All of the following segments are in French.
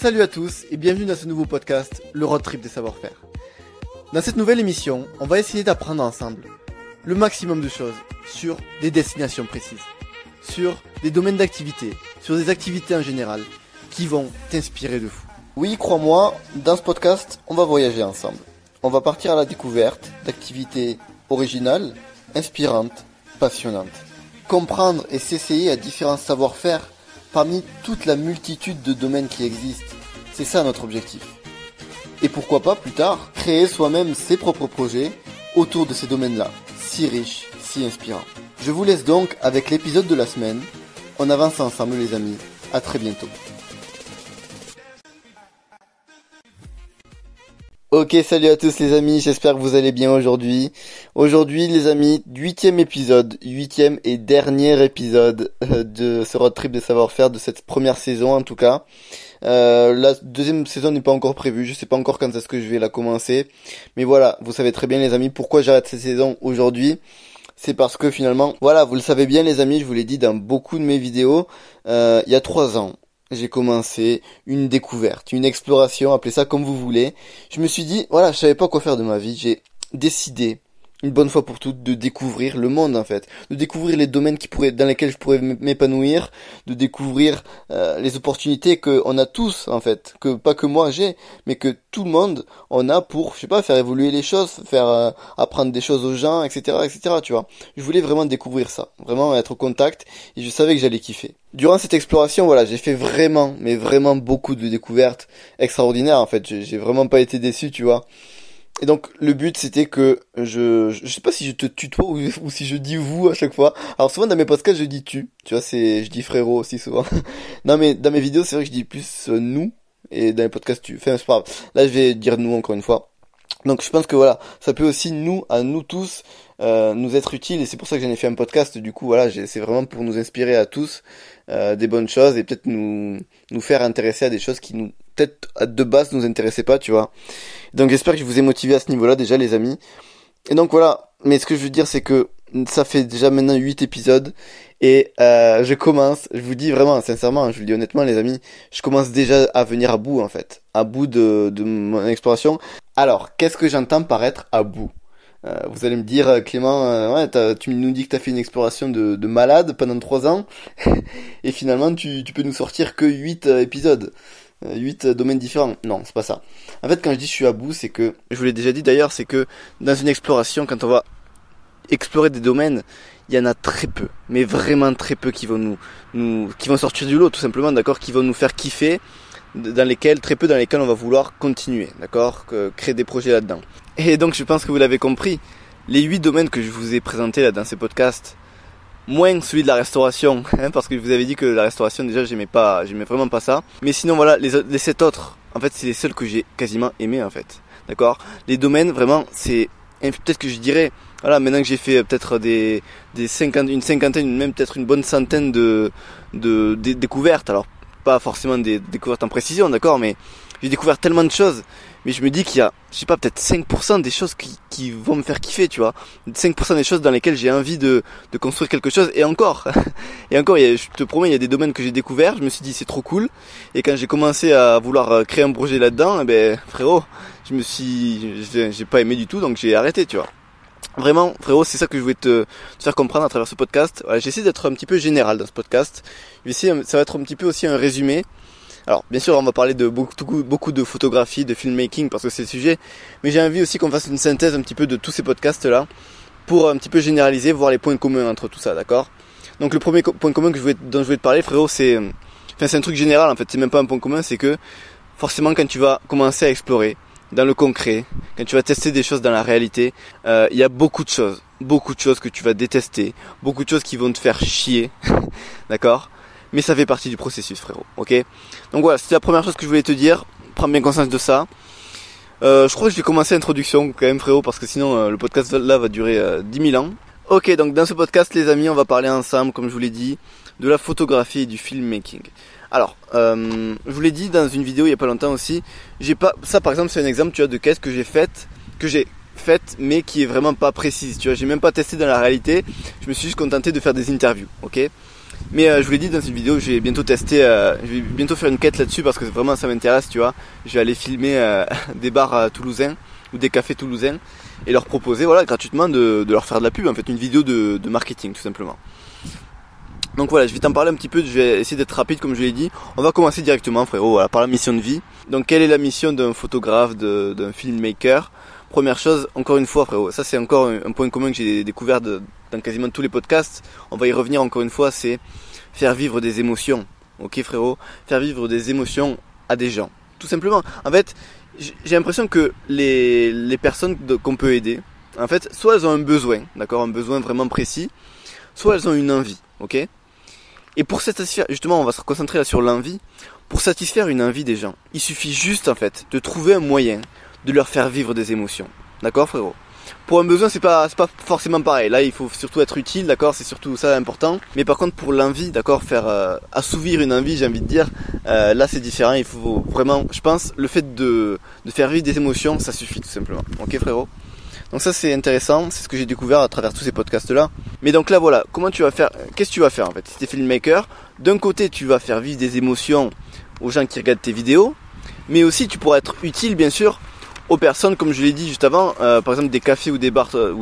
Salut à tous et bienvenue dans ce nouveau podcast, le road trip des savoir-faire. Dans cette nouvelle émission, on va essayer d'apprendre ensemble le maximum de choses sur des destinations précises, sur des domaines d'activité, sur des activités en général qui vont t'inspirer de fou. Oui, crois-moi, dans ce podcast, on va voyager ensemble. On va partir à la découverte d'activités originales, inspirantes, passionnantes. Comprendre et s'essayer à différents savoir-faire parmi toute la multitude de domaines qui existent. C'est ça notre objectif. Et pourquoi pas plus tard, créer soi-même ses propres projets autour de ces domaines-là, si riches, si inspirants. Je vous laisse donc avec l'épisode de la semaine. On avance ensemble les amis. À très bientôt. Ok, salut à tous les amis, j'espère que vous allez bien aujourd'hui. Aujourd'hui les amis, huitième épisode, huitième et dernier épisode euh, de ce road trip de savoir-faire de cette première saison en tout cas. Euh, la deuxième saison n'est pas encore prévue, je sais pas encore quand est-ce que je vais la commencer. Mais voilà, vous savez très bien les amis pourquoi j'arrête cette saison aujourd'hui. C'est parce que finalement, voilà, vous le savez bien les amis, je vous l'ai dit dans beaucoup de mes vidéos, euh, il y a trois ans, j'ai commencé une découverte, une exploration, appelez ça comme vous voulez. Je me suis dit, voilà, je savais pas quoi faire de ma vie. J'ai décidé une bonne fois pour toutes de découvrir le monde en fait, de découvrir les domaines qui pourraient, dans lesquels je pourrais m'épanouir, de découvrir euh, les opportunités que on a tous en fait, que pas que moi j'ai, mais que tout le monde on a pour, je sais pas, faire évoluer les choses, faire euh, apprendre des choses aux gens, etc., etc. Tu vois. Je voulais vraiment découvrir ça, vraiment être au contact, et je savais que j'allais kiffer. Durant cette exploration, voilà, j'ai fait vraiment, mais vraiment beaucoup de découvertes extraordinaires en fait. J'ai vraiment pas été déçu, tu vois. Et donc le but c'était que je je sais pas si je te tutoie ou, ou, si je dis vous à chaque fois. Alors souvent dans mes podcasts je dis tu, tu vois c'est je dis frérot aussi souvent. non mais dans mes vidéos c'est vrai que je dis plus euh, nous et dans les podcasts tu. Enfin c'est pas grave. Là je vais dire nous encore une fois. Donc je pense que voilà, ça peut aussi nous, à nous tous, euh, nous être utile et c'est pour ça que j'en ai fait un podcast. Du coup voilà, c'est vraiment pour nous inspirer à tous euh, des bonnes choses et peut-être nous nous faire intéresser à des choses qui nous peut-être de base nous intéressaient pas, tu vois. Donc j'espère que je vous ai motivé à ce niveau-là déjà les amis. Et donc voilà, mais ce que je veux dire c'est que ça fait déjà maintenant 8 épisodes et euh, je commence, je vous dis vraiment sincèrement, je vous le dis honnêtement les amis, je commence déjà à venir à bout en fait, à bout de, mon exploration. Alors, qu'est-ce que j'entends par être à bout? Euh, vous allez me dire, euh, Clément, ouais, tu nous dis que tu as fait une exploration de, de malade pendant 3 ans, et finalement tu, tu peux nous sortir que 8 épisodes. 8 domaines différents. Non, c'est pas ça. En fait, quand je dis je suis à bout, c'est que, je vous l'ai déjà dit d'ailleurs, c'est que dans une exploration, quand on va explorer des domaines, il y en a très peu, mais vraiment très peu qui vont nous, qui vont sortir du lot, tout simplement, d'accord, qui vont nous faire kiffer, dans lesquels, très peu dans lesquels on va vouloir continuer, d'accord, créer des projets là-dedans. Et donc, je pense que vous l'avez compris, les 8 domaines que je vous ai présentés là dans ces podcasts, moins celui de la restauration, hein, parce que je vous avais dit que la restauration déjà j'aimais pas, j'aimais vraiment pas ça. Mais sinon voilà, les, les 7 autres, en fait c'est les seuls que j'ai quasiment aimés en fait. D'accord? Les domaines vraiment c'est peut-être que je dirais voilà maintenant que j'ai fait peut-être des des 50 une cinquantaine même peut-être une bonne centaine de de, de découvertes alors pas forcément des découvertes en précision d'accord? Mais j'ai découvert tellement de choses mais je me dis qu'il y a, je sais pas, peut-être 5% des choses qui, qui vont me faire kiffer, tu vois. 5% des choses dans lesquelles j'ai envie de, de construire quelque chose, et encore, et encore, je te promets, il y a des domaines que j'ai découverts, je me suis dit c'est trop cool, et quand j'ai commencé à vouloir euh, créer un projet là-dedans, eh ben, frérot, je me suis, j'ai pas aimé du tout, donc j'ai arrêté, tu vois. Vraiment, frérot, c'est ça que je voulais te, te, faire comprendre à travers ce podcast. Voilà, j'essaie d'être un petit peu général dans ce podcast. Je vais essayer, ça va être un petit peu aussi un résumé alors, bien sûr, on va parler de beaucoup, de photographie, de filmmaking, parce que c'est le sujet, mais j'ai envie aussi qu'on fasse une synthèse un petit peu de tous ces podcasts-là, pour un petit peu généraliser, voir les points communs entre tout ça, d'accord? Donc le premier point commun que je voulais, dont je voulais te parler, frérot, c'est... Enfin, c'est un truc général, en fait, c'est même pas un point commun, c'est que, forcément, quand tu vas commencer à explorer, dans le concret, quand tu vas tester des choses dans la réalité, euh, il y a beaucoup de choses, beaucoup de choses que tu vas détester, beaucoup de choses qui vont te faire chier, d'accord? Mais ça fait partie du processus frérot, ok? Donc voilà, c'était la première chose que je voulais te dire, prends bien conscience de ça. Euh, je crois que je vais commencer l'introduction quand même frérot, parce que sinon euh, le podcast là va durer euh, 10 000 ans. Ok, donc dans ce podcast les amis, on va parler ensemble, comme je vous l'ai dit, de la photographie et du filmmaking. Alors, euh, je vous l'ai dit dans une vidéo il y a pas longtemps aussi, j'ai pas, ça par exemple c'est un exemple tu vois de caisse que j'ai faite, que j'ai faite mais qui est vraiment pas précise, tu vois, j'ai même pas testé dans la réalité, je me suis juste contenté de faire des interviews, ok? Mais euh, je vous l'ai dit dans cette vidéo, je vais bientôt tester, euh, je vais bientôt faire une quête là-dessus parce que vraiment ça m'intéresse, tu vois. Je vais aller filmer euh, des bars toulousains ou des cafés toulousains et leur proposer, voilà, gratuitement de, leur faire de la pub, en fait, une vidéo de, marketing tout simplement. Donc voilà, je vais t'en parler un petit peu, je vais essayer d'être rapide comme je l'ai dit. On va commencer directement frérot, par la mission de vie. Donc quelle est la mission d'un photographe, d'un filmmaker? Première chose, encore une fois frérot, ça c'est encore un, point commun que j'ai découvert dans quasiment tous les podcasts. On va y revenir encore une fois, c'est faire vivre des émotions. Ok frérot? Faire vivre des émotions à des gens. Tout simplement. En fait, j'ai l'impression que les, les personnes qu'on peut aider, en fait, soit elles ont un besoin, d'accord, un besoin vraiment précis, soit elles ont une envie, ok? Et pour satisfaire, justement, on va se concentrer là sur l'envie. Pour satisfaire une envie des gens, il suffit juste, en fait, de trouver un moyen de leur faire vivre des émotions. D'accord, frérot? Pour un besoin, c'est pas, pas forcément pareil. Là, il faut surtout être utile, d'accord? C'est surtout ça important. Mais par contre, pour l'envie, d'accord Faire euh, assouvir une envie, j'ai envie de dire, euh, là, c'est différent. Il faut vraiment, je pense, le fait de, de faire vivre des émotions, ça suffit tout simplement. Ok, frérot? Donc ça c'est intéressant, c'est ce que j'ai découvert à travers tous ces podcasts là. Mais donc là voilà, comment tu vas faire Qu'est-ce que tu vas faire en fait? Si tu es filmmaker, d'un côté tu vas faire vivre des émotions aux gens qui regardent tes vidéos, mais aussi tu pourras être utile bien sûr aux personnes, comme je l'ai dit juste avant, euh, par exemple des cafés ou des bars, euh,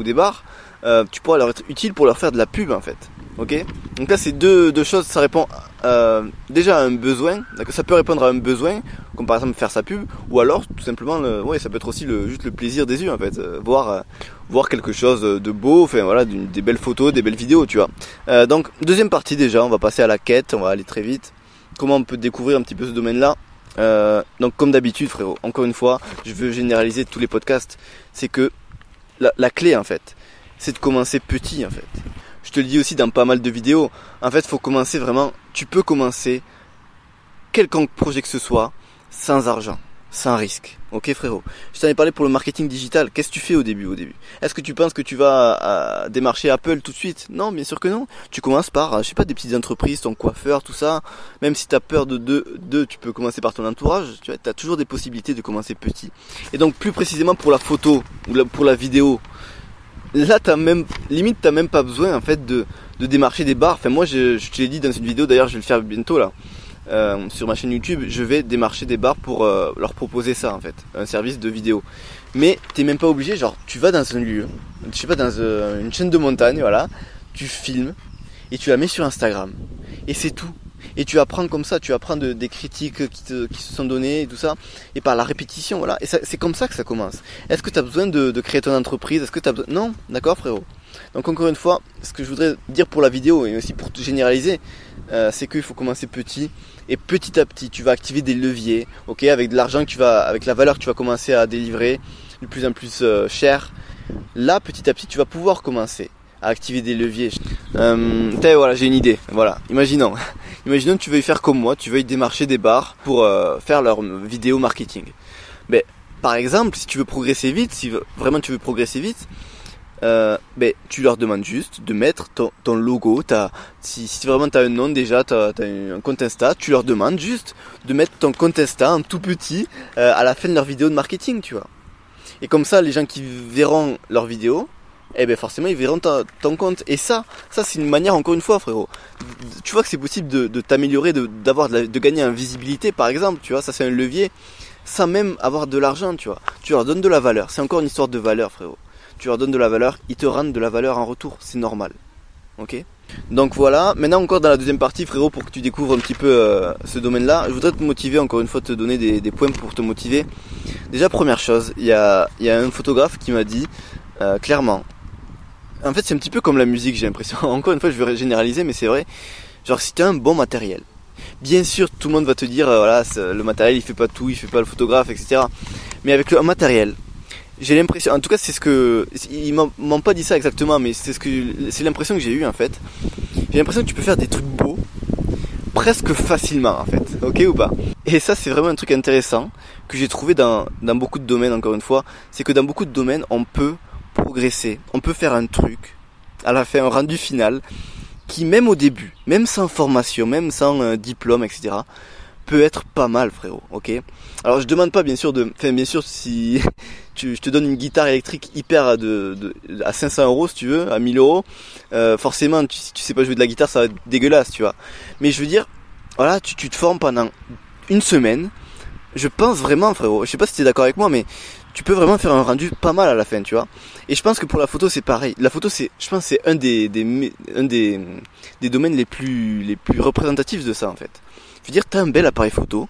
euh, tu pourras leur être utile pour leur faire de la pub en fait. Ok? Donc là c'est deux, choses, ça répond déjà à un besoin, ça peut répondre à un besoin, comme par exemple faire sa pub, ou alors tout simplement, le, ouais, ça peut être aussi le, juste le plaisir des yeux en fait, voir, voir quelque chose de beau, enfin voilà, des belles photos, des belles vidéos, tu vois. donc deuxième partie déjà, on va passer à la quête, on va aller très vite. Comment on peut découvrir un petit peu ce domaine-là euh, donc comme d'habitude frérot, encore une fois, je veux généraliser tous les podcasts, c'est que la, clé en fait, c'est de commencer petit en fait. Je te le dis aussi dans pas mal de vidéos, en fait faut commencer vraiment, tu peux commencer quelconque projet que ce soit sans argent sans risque. Ok frérot Je t'en ai parlé pour le marketing digital. Qu'est-ce que tu fais au début au début? Est-ce que tu penses que tu vas démarcher Apple tout de suite? Non, bien sûr que non. Tu commences par, je sais pas, des petites entreprises, ton coiffeur, tout ça. Même si tu as peur de deux, tu peux commencer par ton entourage. Tu as toujours des possibilités de commencer petit. Et donc plus précisément pour la photo ou pour la vidéo, là t'as même limite t'as même pas besoin en fait de, démarcher des bars. Enfin moi je, je te l'ai dit dans une vidéo d'ailleurs je vais le faire bientôt là. Euh, sur ma chaîne YouTube, je vais démarcher des bars pour euh, leur proposer ça en fait, un service de vidéo. Mais t'es même pas obligé, genre tu vas dans un lieu, je sais pas dans euh, une chaîne de montagne, voilà, tu filmes et tu la mets sur Instagram et c'est tout. Et tu apprends comme ça, tu apprends de, des critiques qui, se sont données et tout ça, et par la répétition, voilà. Et c'est comme ça que ça commence. Est-ce que tu as besoin de, créer ton entreprise? Est-ce que tu besoin... Non, d'accord frérot. Donc encore une fois, ce que je voudrais dire pour la vidéo et aussi pour tout généraliser, euh, c'est qu'il faut commencer petit et petit à petit tu vas activer des leviers, ok, avec de l'argent que tu vas, avec la valeur que tu vas commencer à délivrer de plus en plus euh, cher. Là, petit à petit, tu vas pouvoir commencer à activer des leviers. Euh, voilà, j'ai une idée. Voilà, imaginons, imaginons que tu veuilles faire comme moi, tu veuilles démarcher des bars pour euh, faire leur vidéo marketing. Mais par exemple, si tu veux progresser vite, si vraiment tu veux progresser vite, euh, ben, tu leur demandes juste de mettre ton, logo. As, si, si vraiment tu as un nom déjà, tu as, un compte Insta, tu leur demandes juste de mettre ton compte Insta en tout petit euh, à la fin de leur vidéo de marketing, tu vois. Et comme ça, les gens qui verront leur vidéo, eh ben forcément ils verront ton compte. Et ça, ça c'est une manière encore une fois, frérot. Tu vois que c'est possible de, t'améliorer, de, de, de gagner en visibilité, par exemple. Tu vois, ça c'est un levier sans même avoir de l'argent, tu vois. Tu leur donnes de la valeur. C'est encore une histoire de valeur, frérot tu leur donnes de la valeur, ils te rendent de la valeur en retour, c'est normal. Ok? Donc voilà, maintenant encore dans la deuxième partie frérot pour que tu découvres un petit peu euh, ce domaine-là, je voudrais te motiver encore une fois, te donner des, points pour te motiver. Déjà première chose, il y a, un photographe qui m'a dit euh, clairement, en fait c'est un petit peu comme la musique j'ai l'impression, encore une fois je vais généraliser mais c'est vrai, genre si tu as un bon matériel, bien sûr tout le monde va te dire euh, voilà le matériel il fait pas tout, il fait pas le photographe etc. Mais avec le matériel, j'ai l'impression, en tout cas c'est ce que, ils m'ont pas dit ça exactement, mais c'est ce que, c'est l'impression que j'ai eu en fait. J'ai l'impression que tu peux faire des trucs beaux presque facilement en fait, ok ou pas? Et ça c'est vraiment un truc intéressant que j'ai trouvé dans, dans beaucoup de domaines encore une fois, c'est que dans beaucoup de domaines on peut progresser, on peut faire un truc, à la fin un rendu final, qui même au début, même sans formation, même sans euh, diplôme, etc., peut être pas mal, frérot. Ok? Alors je demande pas bien sûr de, enfin bien sûr si tu, je te donne une guitare électrique hyper de, de à 500 euros si tu veux, à 1000 euros, euh, forcément si tu sais pas jouer de la guitare ça va être dégueulasse, tu vois. Mais je veux dire, voilà, tu, tu te formes pendant une semaine. Je pense vraiment, frérot. Je sais pas si tu es d'accord avec moi, mais tu peux vraiment faire un rendu pas mal à la fin, tu vois. Et je pense que pour la photo, c'est pareil. La photo, c'est, je pense, c'est un des, des, un des, des domaines les plus, les plus représentatifs de ça, en fait. Je veux dire, t'as un bel appareil photo,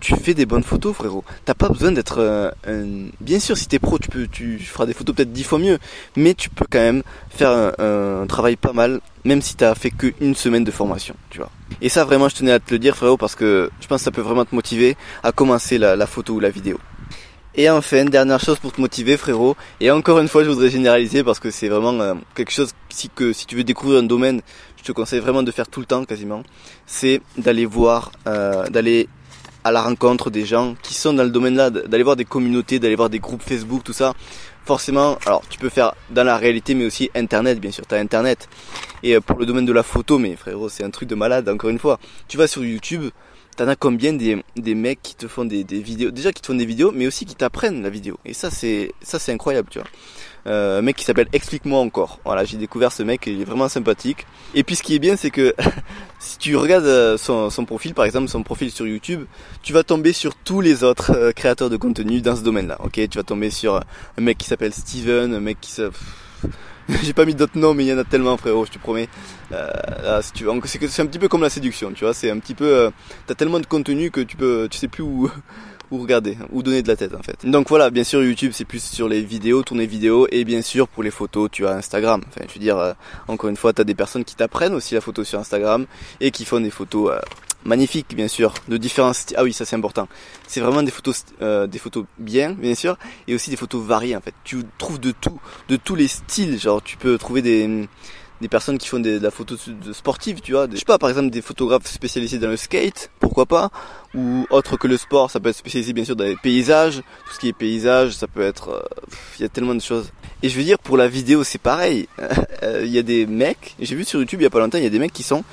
tu fais des bonnes photos, frérot. T'as pas besoin d'être euh, un... Bien sûr, si t'es pro, tu peux, tu feras des photos peut-être dix fois mieux, mais tu peux quand même faire un, travail pas mal, même si t'as fait qu'une semaine de formation, tu vois. Et ça, vraiment, je tenais à te le dire, frérot, parce que je pense que ça peut vraiment te motiver à commencer la, photo ou la vidéo. Et enfin, dernière chose pour te motiver, frérot. Et encore une fois, je voudrais généraliser parce que c'est vraiment euh, quelque chose si que si tu veux découvrir un domaine, te conseille vraiment de faire tout le temps quasiment. C'est d'aller voir, euh, d'aller à la rencontre des gens qui sont dans le domaine-là, d'aller voir des communautés, d'aller voir des groupes Facebook, tout ça. Forcément, alors tu peux faire dans la réalité, mais aussi Internet, bien sûr. T'as Internet. Et euh, pour le domaine de la photo, mais frérot, c'est un truc de malade. Encore une fois, tu vas sur YouTube T'en as combien des, des mecs qui te font des, des vidéos, déjà qui te font des vidéos, mais aussi qui t'apprennent la vidéo. Et ça c'est ça c'est incroyable, tu vois. Euh, un mec qui s'appelle Explique-moi encore. Voilà, j'ai découvert ce mec, il est vraiment sympathique. Et puis ce qui est bien, c'est que si tu regardes euh, son, profil, par exemple son profil sur YouTube, tu vas tomber sur tous les autres euh, créateurs de contenu dans ce domaine-là. Ok, tu vas tomber sur un mec qui s'appelle Steven, un mec qui s'appelle j'ai pas mis d'autres noms, mais il y en a tellement, frérot, je te promets. Euh, si tu c'est, un petit peu comme la séduction, tu vois? C'est un petit peu, t'as tellement de contenu que tu peux, tu sais plus où, où regarder, où donner de la tête en fait. Donc voilà, bien sûr YouTube c'est plus sur les vidéos, tourner vidéo, et bien sûr pour les photos tu as Instagram. Enfin, je veux dire, euh, encore une fois, t'as des personnes qui t'apprennent aussi la photo sur Instagram et qui font des photos euh, magnifiques bien sûr, de différents styles. Ah oui, ça c'est important. C'est vraiment des photos, euh, des photos bien, bien sûr, et aussi des photos variées en fait. Tu trouves de tout, de tous les styles. Genre, tu peux trouver des des personnes qui font de la photo de sportive, tu vois. je sais pas, par exemple, des photographes spécialisés dans le skate, pourquoi pas, ou autre que le sport, ça peut être spécialisé bien sûr dans les paysages, tout ce qui est paysage, ça peut être, il y a tellement de choses. Et je veux dire, pour la vidéo, c'est pareil. Il y a des mecs, j'ai vu sur YouTube il y a pas longtemps, il y a des mecs qui sont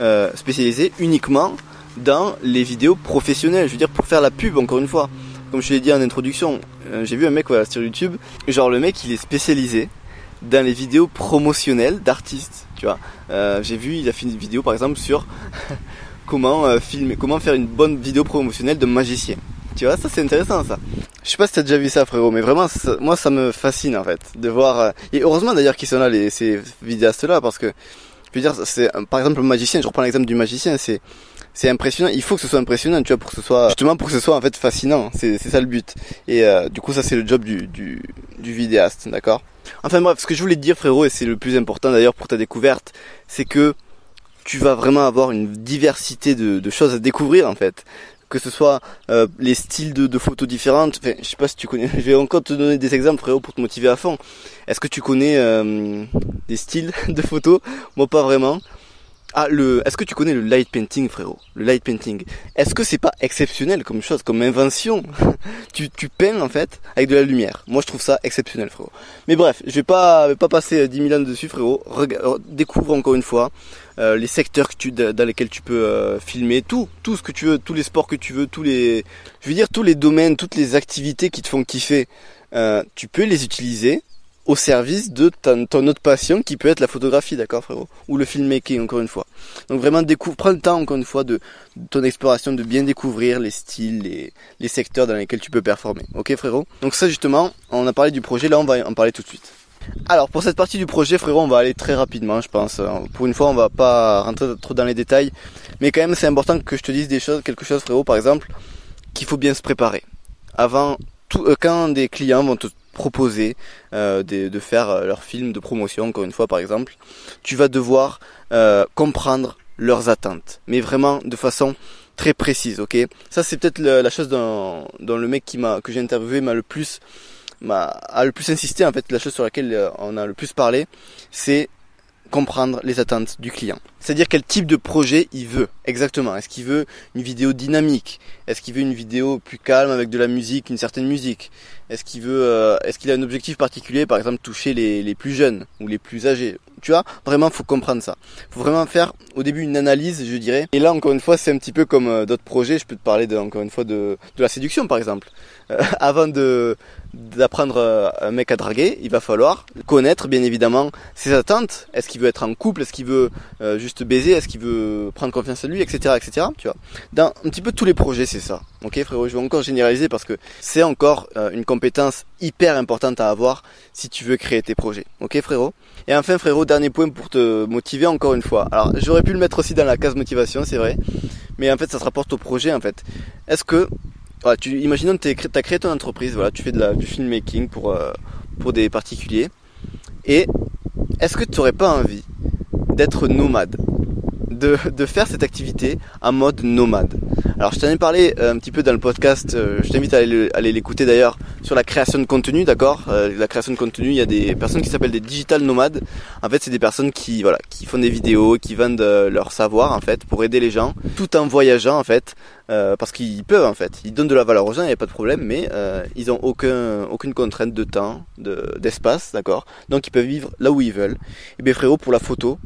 euh, spécialisés uniquement dans les vidéos professionnelles. Je veux dire, pour faire la pub, encore une fois. Comme je l'ai dit en introduction, euh, j'ai vu un mec voilà, sur YouTube, genre le mec il est spécialisé dans les vidéos promotionnelles d'artistes, tu vois. Euh, j'ai vu, il a fait une vidéo par exemple sur comment euh, filmer, comment faire une bonne vidéo promotionnelle de magicien. Tu vois, ça c'est intéressant ça. Je sais pas si t'as déjà vu ça frérot, mais vraiment moi ça me fascine en fait de voir. Euh, et heureusement d'ailleurs qu'ils sont là les, ces vidéastes là parce que je veux dire c'est par exemple le magicien, je reprends l'exemple du magicien, c'est c'est impressionnant. Il faut que ce soit impressionnant, tu vois, pour que ce soit justement pour que ce soit en fait fascinant. C'est ça le but. Et euh, du coup ça c'est le job du du, du vidéaste, d'accord? Enfin bref, ce que je voulais te dire frérot, et c'est le plus important d'ailleurs pour ta découverte, c'est que tu vas vraiment avoir une diversité de, de choses à découvrir en fait que ce soit euh, les styles de, de, photos différentes. Enfin, je sais pas si tu connais. Je vais encore te donner des exemples, frérot, pour te motiver à fond. Est-ce que tu connais euh, des styles de photos? Moi, pas vraiment. Ah, le, est-ce que tu connais le light painting, frérot? Le light painting. Est-ce que c'est pas exceptionnel comme chose, comme invention? Tu, tu peins en fait avec de la lumière. Moi, je trouve ça exceptionnel, frérot. Mais bref, je vais pas, vais pas passer 10 000 ans dessus, frérot. Regarde, découvre encore une fois euh, les secteurs que tu, dans lesquels tu peux euh, filmer, tout, tout ce que tu veux, tous les sports que tu veux, tous les, je veux dire tous les domaines, toutes les activités qui te font kiffer. Euh, tu peux les utiliser au service de ton, autre passion qui peut être la photographie, d'accord frérot? Ou le filmmaking, encore une fois. Donc vraiment, découvre, prends le temps, encore une fois, de, ton exploration, de bien découvrir les styles, les, les secteurs dans lesquels tu peux performer. Ok frérot? Donc ça justement, on a parlé du projet, là on va en parler tout de suite. Alors pour cette partie du projet frérot on va aller très rapidement je pense. Pour une fois on va pas rentrer trop dans les détails. Mais quand même c'est important que je te dise des choses, quelque chose frérot par exemple, qu'il faut bien se préparer. Avant tout, euh, quand des clients vont te proposer euh, de, faire euh, leur film de promotion, encore une fois par exemple, tu vas devoir euh, comprendre leurs attentes, mais vraiment de façon très précise, ok? Ça c'est peut-être la, chose dont, le mec qui m'a que j'ai interviewé m'a le plus m'a le plus insisté en fait, la chose sur laquelle on a le plus parlé, c'est comprendre les attentes du client. C'est-à-dire quel type de projet il veut exactement. Est-ce qu'il veut une vidéo dynamique? Est-ce qu'il veut une vidéo plus calme avec de la musique, une certaine musique? Est-ce qu'il euh, a un objectif particulier, par exemple toucher les plus jeunes ou les plus âgés? Tu vois, vraiment, faut comprendre ça. Faut vraiment faire au début une analyse, je dirais. Et là, encore une fois, c'est un petit peu comme euh, d'autres projets. Je peux te parler encore une fois de, la séduction, par exemple. Euh, avant d'apprendre euh, un mec à draguer, il va falloir connaître bien évidemment ses attentes. Est-ce qu'il veut être en couple? Est-ce qu'il veut juste baiser? Est-ce qu'il veut prendre confiance en lui, etc., etc. Tu vois. Dans un petit peu tous les projets, c'est ça. Ok, frérot. Je vais encore généraliser parce que c'est encore une compétence hyper importante à avoir si tu veux créer tes projets. Ok, frérot? Et enfin, frérot, dernier point pour te motiver encore une fois. Alors, j'aurais pu le mettre aussi dans la case motivation, c'est vrai. Mais en fait, ça se rapporte au projet, en fait. Est-ce que, voilà, tu, imaginons que tu as créé ton entreprise, voilà, tu fais du filmmaking pour, euh, pour des particuliers. Et est-ce que tu n'aurais pas envie d'être nomade? De, de, faire cette activité en mode nomade? Alors je t'en ai parlé euh, un petit peu dans le podcast, euh, je t'invite à aller l'écouter d'ailleurs sur la création de contenu, d'accord euh, La création de contenu, il y a des personnes qui s'appellent des digital nomades. En fait, c'est des personnes qui voilà, qui font des vidéos, qui vendent leur savoir en fait pour aider les gens tout en voyageant en fait parce qu'ils peuvent en fait. Ils donnent de la valeur aux gens, il n'y a pas de problème, mais ils ont aucun aucune contrainte de temps, d'espace, d'accord Donc ils peuvent vivre là où ils veulent. Et bien frérot, pour la photo,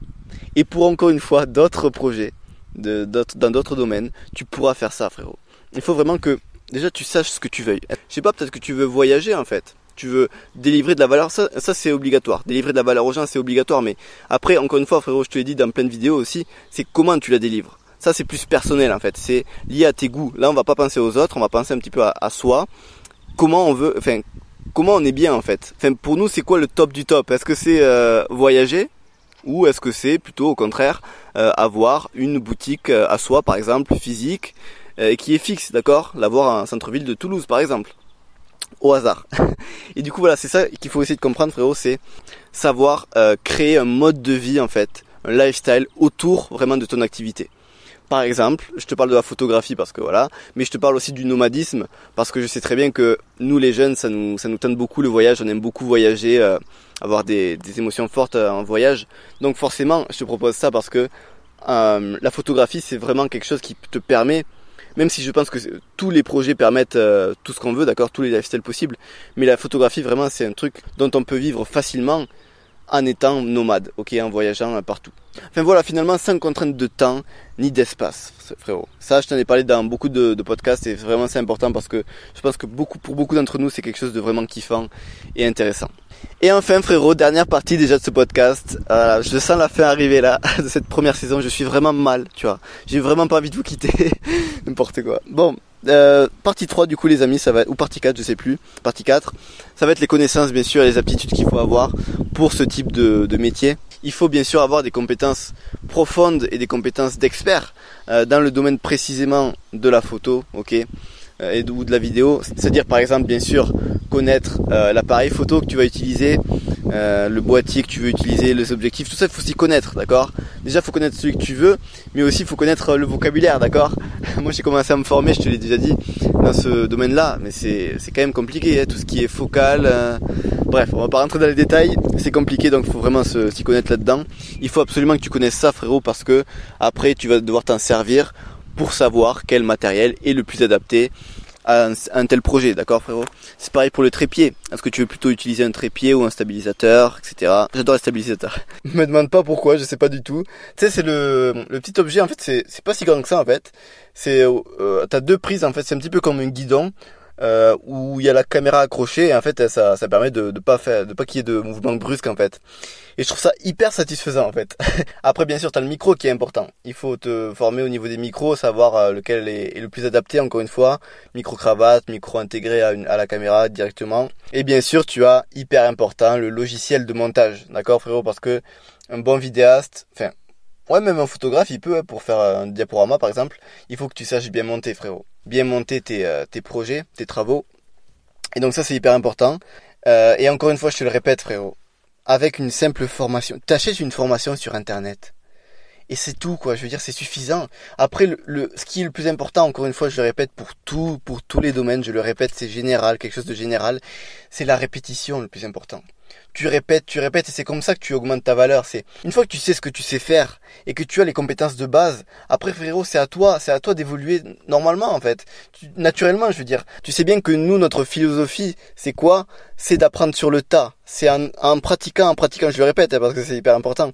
et pour encore une fois d'autres projets, de, dans d'autres domaines, tu pourras faire ça, frérot. Il faut vraiment que déjà tu saches ce que tu veux. Je sais pas, peut-être que tu veux voyager en fait. Tu veux délivrer de la valeur, ça, ça c'est obligatoire. Délivrer de la valeur aux gens, c'est obligatoire. Mais après, encore une fois, frérot, je te l'ai dit dans plein de vidéos aussi, c'est comment tu la délivres. Ça, c'est plus personnel en fait. C'est lié à tes goûts. Là, on va pas penser aux autres, on va penser un petit peu à, soi. Comment on veut, enfin, comment on est bien en fait. Enfin, pour nous, c'est quoi le top du top? Est-ce que c'est euh, voyager? Ou est-ce que c'est plutôt au contraire euh, avoir une boutique euh, à soi par exemple physique euh, qui est fixe, d'accord? L'avoir en centre-ville de Toulouse par exemple au hasard. Et du coup voilà, c'est ça qu'il faut essayer de comprendre frérot, c'est savoir créer un mode de vie en fait, un lifestyle autour vraiment de ton activité. Par exemple, je te parle de la photographie parce que voilà, mais je te parle aussi du nomadisme parce que je sais très bien que nous les jeunes, ça nous ça nous tente beaucoup le voyage, on aime beaucoup voyager, euh, avoir des, des, émotions fortes euh, en voyage. Donc forcément, je te propose ça parce que euh, la photographie, c'est vraiment quelque chose qui te permet même si je pense que tous les projets permettent tout ce qu'on veut, d'accord, tous les lifestyles possibles, mais la photographie vraiment c'est un truc dont on peut vivre facilement en étant nomade, ok, en voyageant partout. Enfin voilà, finalement, sans contrainte de temps ni d'espace, frérot. Ça, je t'en ai parlé dans beaucoup de, podcasts et vraiment c'est important parce que je pense que beaucoup, pour beaucoup d'entre nous, c'est quelque chose de vraiment kiffant et intéressant. Et enfin, frérot, dernière partie déjà de ce podcast. je sens la fin arriver là, de cette première saison. Je suis vraiment mal, tu vois. J'ai vraiment pas envie de vous quitter. N'importe quoi. Bon, euh, partie 3 du coup les amis, ça va être, ou partie 4, je sais plus, partie 4, ça va être les connaissances bien sûr et les aptitudes qu'il faut avoir pour ce type de, métier. Il faut bien sûr avoir des compétences profondes et des compétences d'expert euh, dans le domaine précisément de la photo, ok, euh, et de, ou de la vidéo. C'est-à-dire par exemple bien sûr connaître l'appareil photo que tu vas utiliser, euh, le boîtier que tu veux utiliser, les objectifs, tout ça il faut s'y connaître, d'accord? Déjà il faut connaître celui que tu veux, mais aussi il faut connaître le vocabulaire, d'accord? Moi j'ai commencé à me former, je te l'ai déjà dit, dans ce domaine-là, mais c'est quand même compliqué, hein, tout ce qui est focal. Euh, bref, on va pas rentrer dans les détails, c'est compliqué donc il faut vraiment s'y connaître là-dedans. Il faut absolument que tu connaisses ça frérot parce que après tu vas devoir t'en servir pour savoir quel matériel est le plus adapté à un, tel projet, d'accord frérot? C'est pareil pour le trépied. Est-ce que tu veux plutôt utiliser un trépied ou un stabilisateur, etc. J'adore les stabilisateurs. Me demande pas pourquoi, je sais pas du tout. Tu sais, c'est le, le petit objet, en fait, c'est, c'est pas si grand que ça, en fait. C'est, euh, t'as deux prises, en fait, c'est un petit peu comme un guidon euh, où il y a la caméra accrochée et en fait ça, ça permet de, de pas faire de pas qu'il y ait de mouvement brusque en fait. Et je trouve ça hyper satisfaisant en fait. Après bien sûr tu as le micro qui est important. Il faut te former au niveau des micros savoir euh, lequel est, le plus adapté encore une fois. Micro cravate micro intégré à, une, à la caméra directement. Et bien sûr tu as hyper important le logiciel de montage. D'accord frérot? Parce que un bon vidéaste enfin Ouais, même un photographe, il peut, hein, pour faire un diaporama par exemple, il faut que tu saches bien monter, frérot. Bien monter tes, euh, tes projets, tes travaux. Et donc ça, c'est hyper important. Euh, et encore une fois, je te le répète, frérot. Avec une simple formation, t'achètes une formation sur Internet. Et c'est tout, quoi. Je veux dire, c'est suffisant. Après, le, le, ce qui est le plus important, encore une fois, je le répète pour tout, pour tous les domaines, je le répète, c'est général, quelque chose de général. C'est la répétition le plus important tu répètes, tu répètes, et c'est comme ça que tu augmentes ta valeur. C'est une fois que tu sais ce que tu sais faire et que tu as les compétences de base. Après, frérot, c'est à toi, c'est à toi d'évoluer normalement en fait, naturellement, je veux dire. Tu sais bien que nous, notre philosophie, c'est quoi? C'est d'apprendre sur le tas. C'est en, pratiquant, en pratiquant, je le répète hein, parce que c'est hyper important.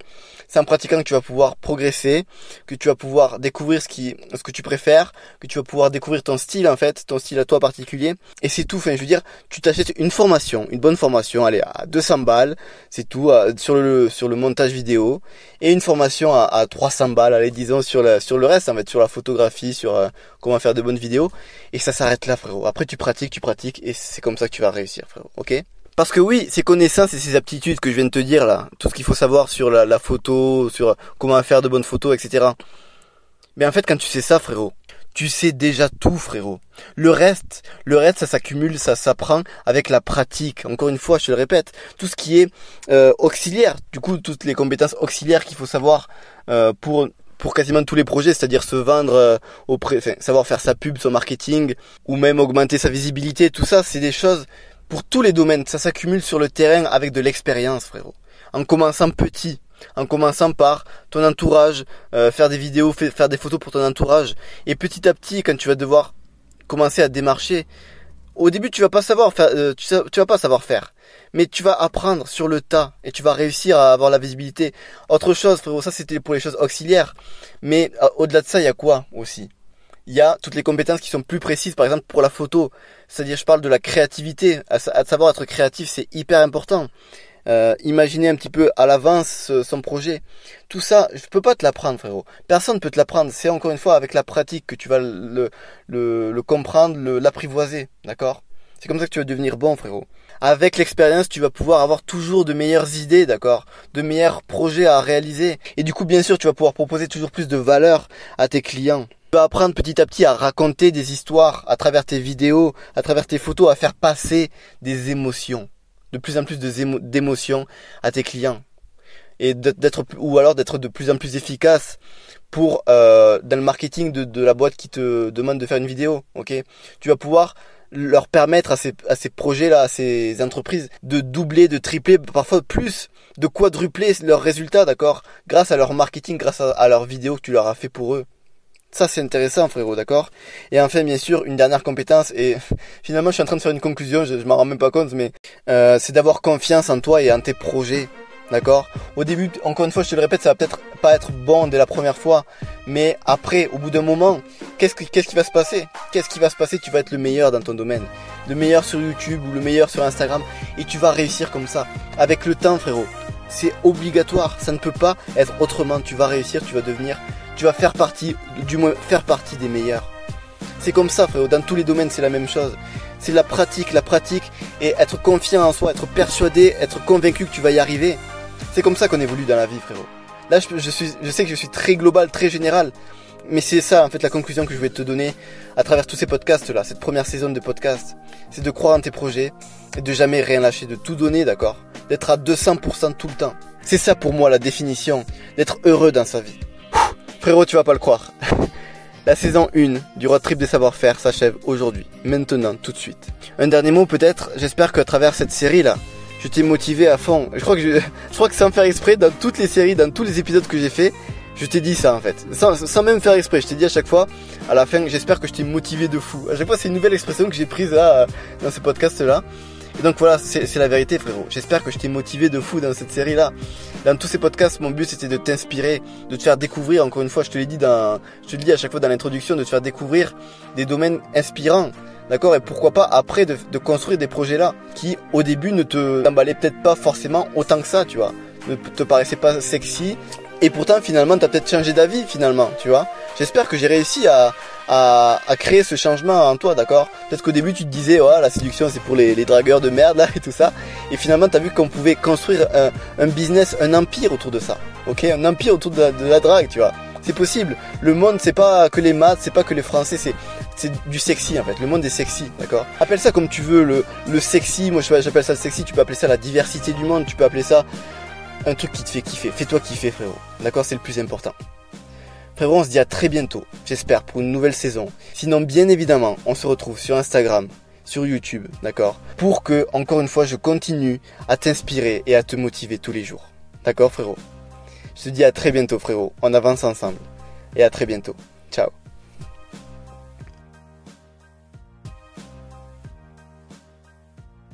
C'est en pratiquant que tu vas pouvoir progresser, que tu vas pouvoir découvrir ce qui, ce que tu préfères, que tu vas pouvoir découvrir ton style en fait, ton style à toi particulier. Et c'est tout. Enfin, je veux dire, tu t'achètes une formation, une bonne formation, allez à 200 balles, c'est tout, sur le sur le montage vidéo, et une formation à, à 300 balles, allez disons sur la sur le reste en fait, sur la photographie, sur euh, comment faire de bonnes vidéos. Et ça s'arrête là, frérot. Après, tu pratiques, tu pratiques, et c'est comme ça que tu vas réussir, frérot. Ok? Parce que oui, ces connaissances et ces aptitudes que je viens de te dire là, tout ce qu'il faut savoir sur la, photo, sur comment faire de bonnes photos, etc. Mais en fait, quand tu sais ça, frérot, tu sais déjà tout, frérot. Le reste, le reste, ça s'accumule, ça s'apprend avec la pratique. Encore une fois, je te le répète, tout ce qui est euh, auxiliaire, du coup, toutes les compétences auxiliaires qu'il faut savoir euh, pour pour quasiment tous les projets, c'est-à-dire se vendre euh, au pré, enfin, savoir faire sa pub, son marketing, ou même augmenter sa visibilité, tout ça, c'est des choses pour tous les domaines. Ça s'accumule sur le terrain avec de l'expérience, frérot. En commençant petit, en commençant par ton entourage, euh, faire des vidéos, faire des photos pour ton entourage, et petit à petit, quand tu vas devoir commencer à démarcher, au début tu vas pas savoir faire, euh, tu, vas pas savoir faire, mais tu vas apprendre sur le tas et tu vas réussir à avoir la visibilité. Autre chose, frérot, ça c'était pour les choses auxiliaires, mais euh, au-delà de ça, il y a quoi aussi? Il y a toutes les compétences qui sont plus précises, par exemple pour la photo. C'est-à-dire, je parle de la créativité. À, savoir être créatif, c'est hyper important. Euh, imaginer un petit peu à l'avance son projet. Tout ça, je peux pas te l'apprendre, frérot. Personne ne peut te l'apprendre. C'est encore une fois avec la pratique que tu vas le, le, le comprendre, l'apprivoiser. D'accord? C'est comme ça que tu vas devenir bon, frérot. Avec l'expérience, tu vas pouvoir avoir toujours de meilleures idées, d'accord? De meilleurs projets à réaliser. Et du coup, bien sûr, tu vas pouvoir proposer toujours plus de valeur à tes clients. Tu vas apprendre petit à petit à raconter des histoires à travers tes vidéos, à travers tes photos, à faire passer des émotions, de plus en plus d'émotions à tes clients, et d'être ou alors d'être de plus en plus efficace pour euh, dans le marketing de, la boîte qui te demande de faire une vidéo. Ok, tu vas pouvoir leur permettre à ces, à ces projets-là, à ces entreprises, de doubler, de tripler, parfois plus, de quadrupler leurs résultats, d'accord? Grâce à leur marketing, grâce à, à leurs vidéos que tu leur as fait pour eux. Ça, c'est intéressant, frérot, d'accord? Et enfin, bien sûr, une dernière compétence, et finalement, je suis en train de faire une conclusion, je, m'en rends même pas compte, mais euh, c'est d'avoir confiance en toi et en tes projets, d'accord? Au début, encore une fois, je te le répète, ça va peut-être pas être bon dès la première fois, mais après, au bout d'un moment, qu'est-ce qui, qu'est-ce qui va se passer? Qu'est-ce qui va se passer? Tu vas être le meilleur dans ton domaine, le meilleur sur YouTube ou le meilleur sur Instagram, et tu vas réussir comme ça, avec le temps, frérot. C'est obligatoire, ça ne peut pas être autrement. Tu vas réussir, tu vas devenir tu vas faire partie, du moins faire partie des meilleurs. C'est comme ça, frérot. Dans tous les domaines, c'est la même chose. C'est la pratique, la pratique et être confiant en soi, être persuadé, être convaincu que tu vas y arriver. C'est comme ça qu'on évolue dans la vie, frérot. Là, je, suis, je sais que je suis très global, très général. Mais c'est ça, en fait, la conclusion que je vais te donner à travers tous ces podcasts-là, cette première saison de podcast. C'est de croire en tes projets et de jamais rien lâcher, de tout donner, d'accord? D'être à 200% tout le temps. C'est ça pour moi la définition d'être heureux dans sa vie. Frérot, tu vas pas le croire. La saison 1 du road trip des savoir-faire s'achève aujourd'hui, maintenant, tout de suite. Un dernier mot peut-être, j'espère qu'à travers cette série là, je t'ai motivé à fond. Je crois que je, crois que sans faire exprès, dans toutes les séries, dans tous les épisodes que j'ai fait, je t'ai dit ça en fait. Sans, sans, même faire exprès, je t'ai dit à chaque fois, à la fin, j'espère que je t'ai motivé de fou. À chaque fois, c'est une nouvelle expression que j'ai prise là, dans ce podcast là. Et donc voilà, c'est la vérité frérot. J'espère que je t'ai motivé de fou dans cette série là. Dans tous ces podcasts, mon but c'était de t'inspirer, de te faire découvrir, encore une fois, je te l'ai dit dans, je te le dis à chaque fois dans l'introduction, de te faire découvrir des domaines inspirants. D'accord? Et pourquoi pas après de, de, construire des projets là qui au début ne te t'emballaient peut-être pas forcément autant que ça, tu vois. Ne te paraissaient pas sexy. Et pourtant finalement t'as peut-être changé d'avis finalement, tu vois. J'espère que j'ai réussi à, à, créer ce changement en toi, d'accord? Peut-être qu'au début tu te disais, ouais, la séduction c'est pour les, dragueurs de merde là et tout ça. Et finalement tu as vu qu'on pouvait construire un, un, business, un empire autour de ça, ok? Un empire autour de la, de la drague, tu vois c'est possible. Le monde, c'est pas que les maths, c'est pas que les français, c'est c'est du sexy en fait. Le monde est sexy, d'accord? Appelle ça comme tu veux, le, le sexy. Moi, j'appelle ça le sexy. Tu peux appeler ça la diversité du monde. Tu peux appeler ça un truc qui te fait kiffer. Fais-toi kiffer, frérot. D'accord C'est le plus important. Frérot, on se dit à très bientôt, j'espère, pour une nouvelle saison. Sinon, bien évidemment, on se retrouve sur Instagram, sur YouTube, d'accord Pour que, encore une fois, je continue à t'inspirer et à te motiver tous les jours. D'accord frérot? Je te dis à très bientôt frérot, on avance ensemble. Et à très bientôt. Ciao